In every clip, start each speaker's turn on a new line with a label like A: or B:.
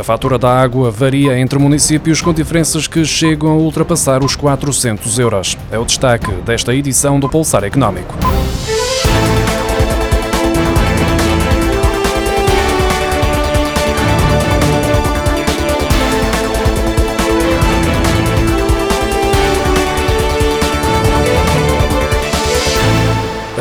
A: A fatura da água varia entre municípios com diferenças que chegam a ultrapassar os 400 euros. É o destaque desta edição do Pulsar Económico.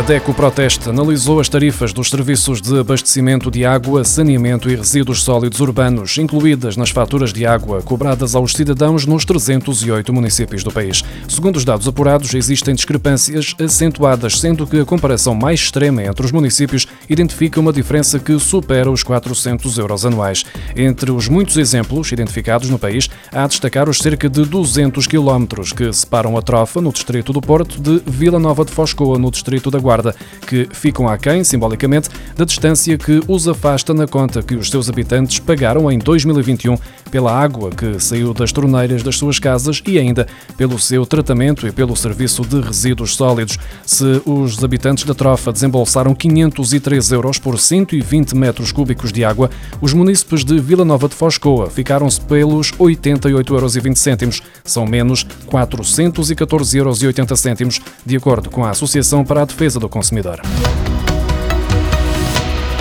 A: DECO Proteste analisou as tarifas dos serviços de abastecimento de água, saneamento e resíduos sólidos urbanos, incluídas nas faturas de água cobradas aos cidadãos nos 308 municípios do país. Segundo os dados apurados, existem discrepâncias acentuadas, sendo que a comparação mais extrema entre os municípios identifica uma diferença que supera os 400 euros anuais. Entre os muitos exemplos identificados no país, há a destacar os cerca de 200 quilómetros que separam a Trofa, no distrito do Porto, de Vila Nova de Foscoa, no distrito da Guarda Guarda, que ficam aquém, simbolicamente, da distância que os afasta na conta que os seus habitantes pagaram em 2021 pela água que saiu das torneiras das suas casas e ainda pelo seu tratamento e pelo serviço de resíduos sólidos. Se os habitantes da Trofa desembolsaram 503 euros por 120 metros cúbicos de água, os munícipes de Vila Nova de Foscoa ficaram-se pelos 88,20 euros. São menos 414,80 euros, de acordo com a Associação para a Defesa do consumidor.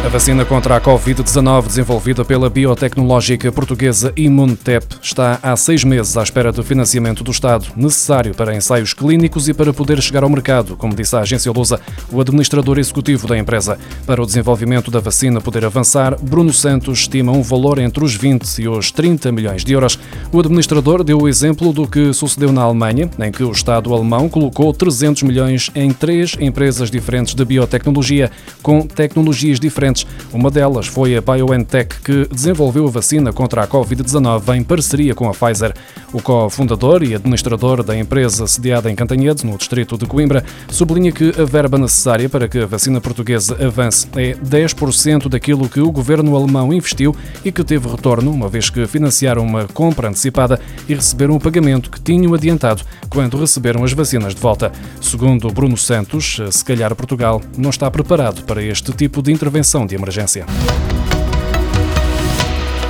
A: A vacina contra a Covid-19, desenvolvida pela biotecnológica portuguesa Imunotep, está há seis meses à espera do financiamento do Estado, necessário para ensaios clínicos e para poder chegar ao mercado, como disse a agência Lusa, o administrador executivo da empresa. Para o desenvolvimento da vacina poder avançar, Bruno Santos estima um valor entre os 20 e os 30 milhões de euros. O administrador deu o exemplo do que sucedeu na Alemanha, em que o Estado alemão colocou 300 milhões em três empresas diferentes de biotecnologia, com tecnologias diferentes Uma delas foi a BioNTech, que desenvolveu a vacina contra a Covid-19 em parceria com a Pfizer. O cofundador e administrador da empresa sediada em Cantanhede, no distrito de Coimbra, sublinha que a verba necessária para que a vacina portuguesa avance é 10% daquilo que o governo alemão investiu e que teve retorno, uma vez que financiaram uma compra antecipada e receberam o pagamento que tinham adiantado quando receberam as vacinas de volta. Segundo Bruno Santos, se calhar Portugal não está preparado para este tipo de intervenção de emergência.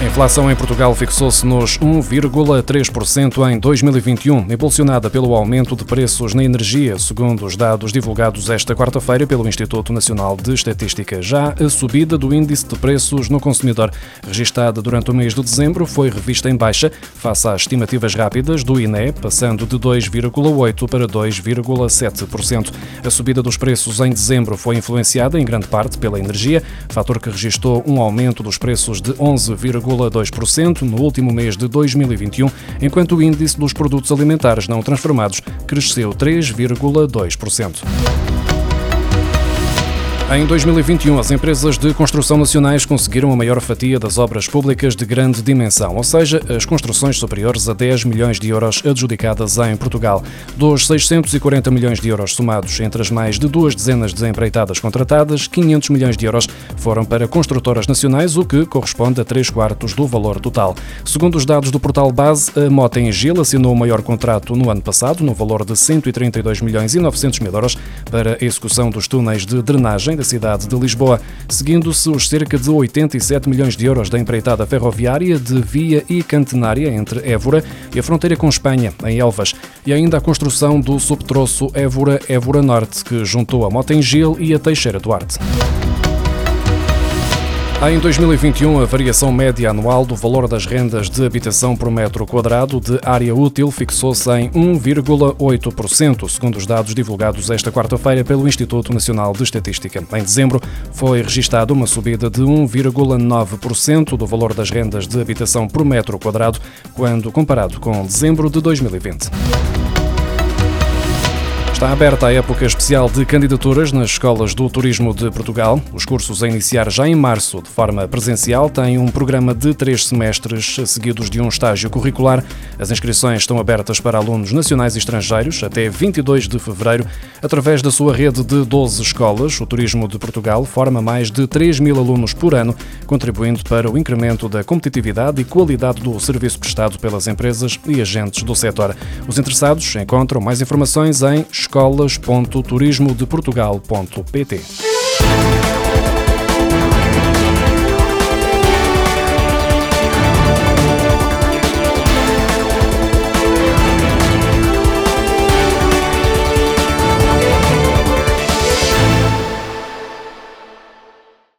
A: A inflação em Portugal fixou-se nos 1,3% em 2021, impulsionada pelo aumento de preços na energia, segundo os dados divulgados esta quarta-feira pelo Instituto Nacional de Estatística. Já a subida do índice de preços no consumidor, registada durante o mês de dezembro, foi revista em baixa face às estimativas rápidas do INE, passando de 2,8% para 2,7%. A subida dos preços em dezembro foi influenciada em grande parte pela energia, fator que registrou um aumento dos preços de 11,5%. 0,2% no último mês de 2021, enquanto o índice dos produtos alimentares não transformados cresceu 3,2%. Em 2021, as empresas de construção nacionais conseguiram a maior fatia das obras públicas de grande dimensão, ou seja, as construções superiores a 10 milhões de euros adjudicadas em Portugal. Dos 640 milhões de euros somados entre as mais de duas dezenas de empreitadas contratadas, 500 milhões de euros foram para construtoras nacionais, o que corresponde a 3 quartos do valor total. Segundo os dados do portal Base, a Mota em Gil assinou o maior contrato no ano passado, no valor de 132 milhões e 900 mil euros, para a execução dos túneis de drenagem da cidade de Lisboa, seguindo-se os cerca de 87 milhões de euros da empreitada ferroviária de via e cantenária entre Évora e a fronteira com Espanha, em Elvas, e ainda a construção do subtroço Évora-Évora Norte, que juntou a Motengil e a Teixeira Duarte. Em 2021, a variação média anual do valor das rendas de habitação por metro quadrado de área útil fixou-se em 1,8%, segundo os dados divulgados esta quarta-feira pelo Instituto Nacional de Estatística. Em dezembro, foi registada uma subida de 1,9% do valor das rendas de habitação por metro quadrado, quando comparado com dezembro de 2020. Está aberta a época especial de candidaturas nas escolas do Turismo de Portugal. Os cursos a iniciar já em março, de forma presencial, têm um programa de três semestres, seguidos de um estágio curricular. As inscrições estão abertas para alunos nacionais e estrangeiros até 22 de fevereiro. Através da sua rede de 12 escolas, o Turismo de Portugal forma mais de 3 mil alunos por ano, contribuindo para o incremento da competitividade e qualidade do serviço prestado pelas empresas e agentes do setor. Os interessados encontram mais informações em escolas.turismodeportugal.pt.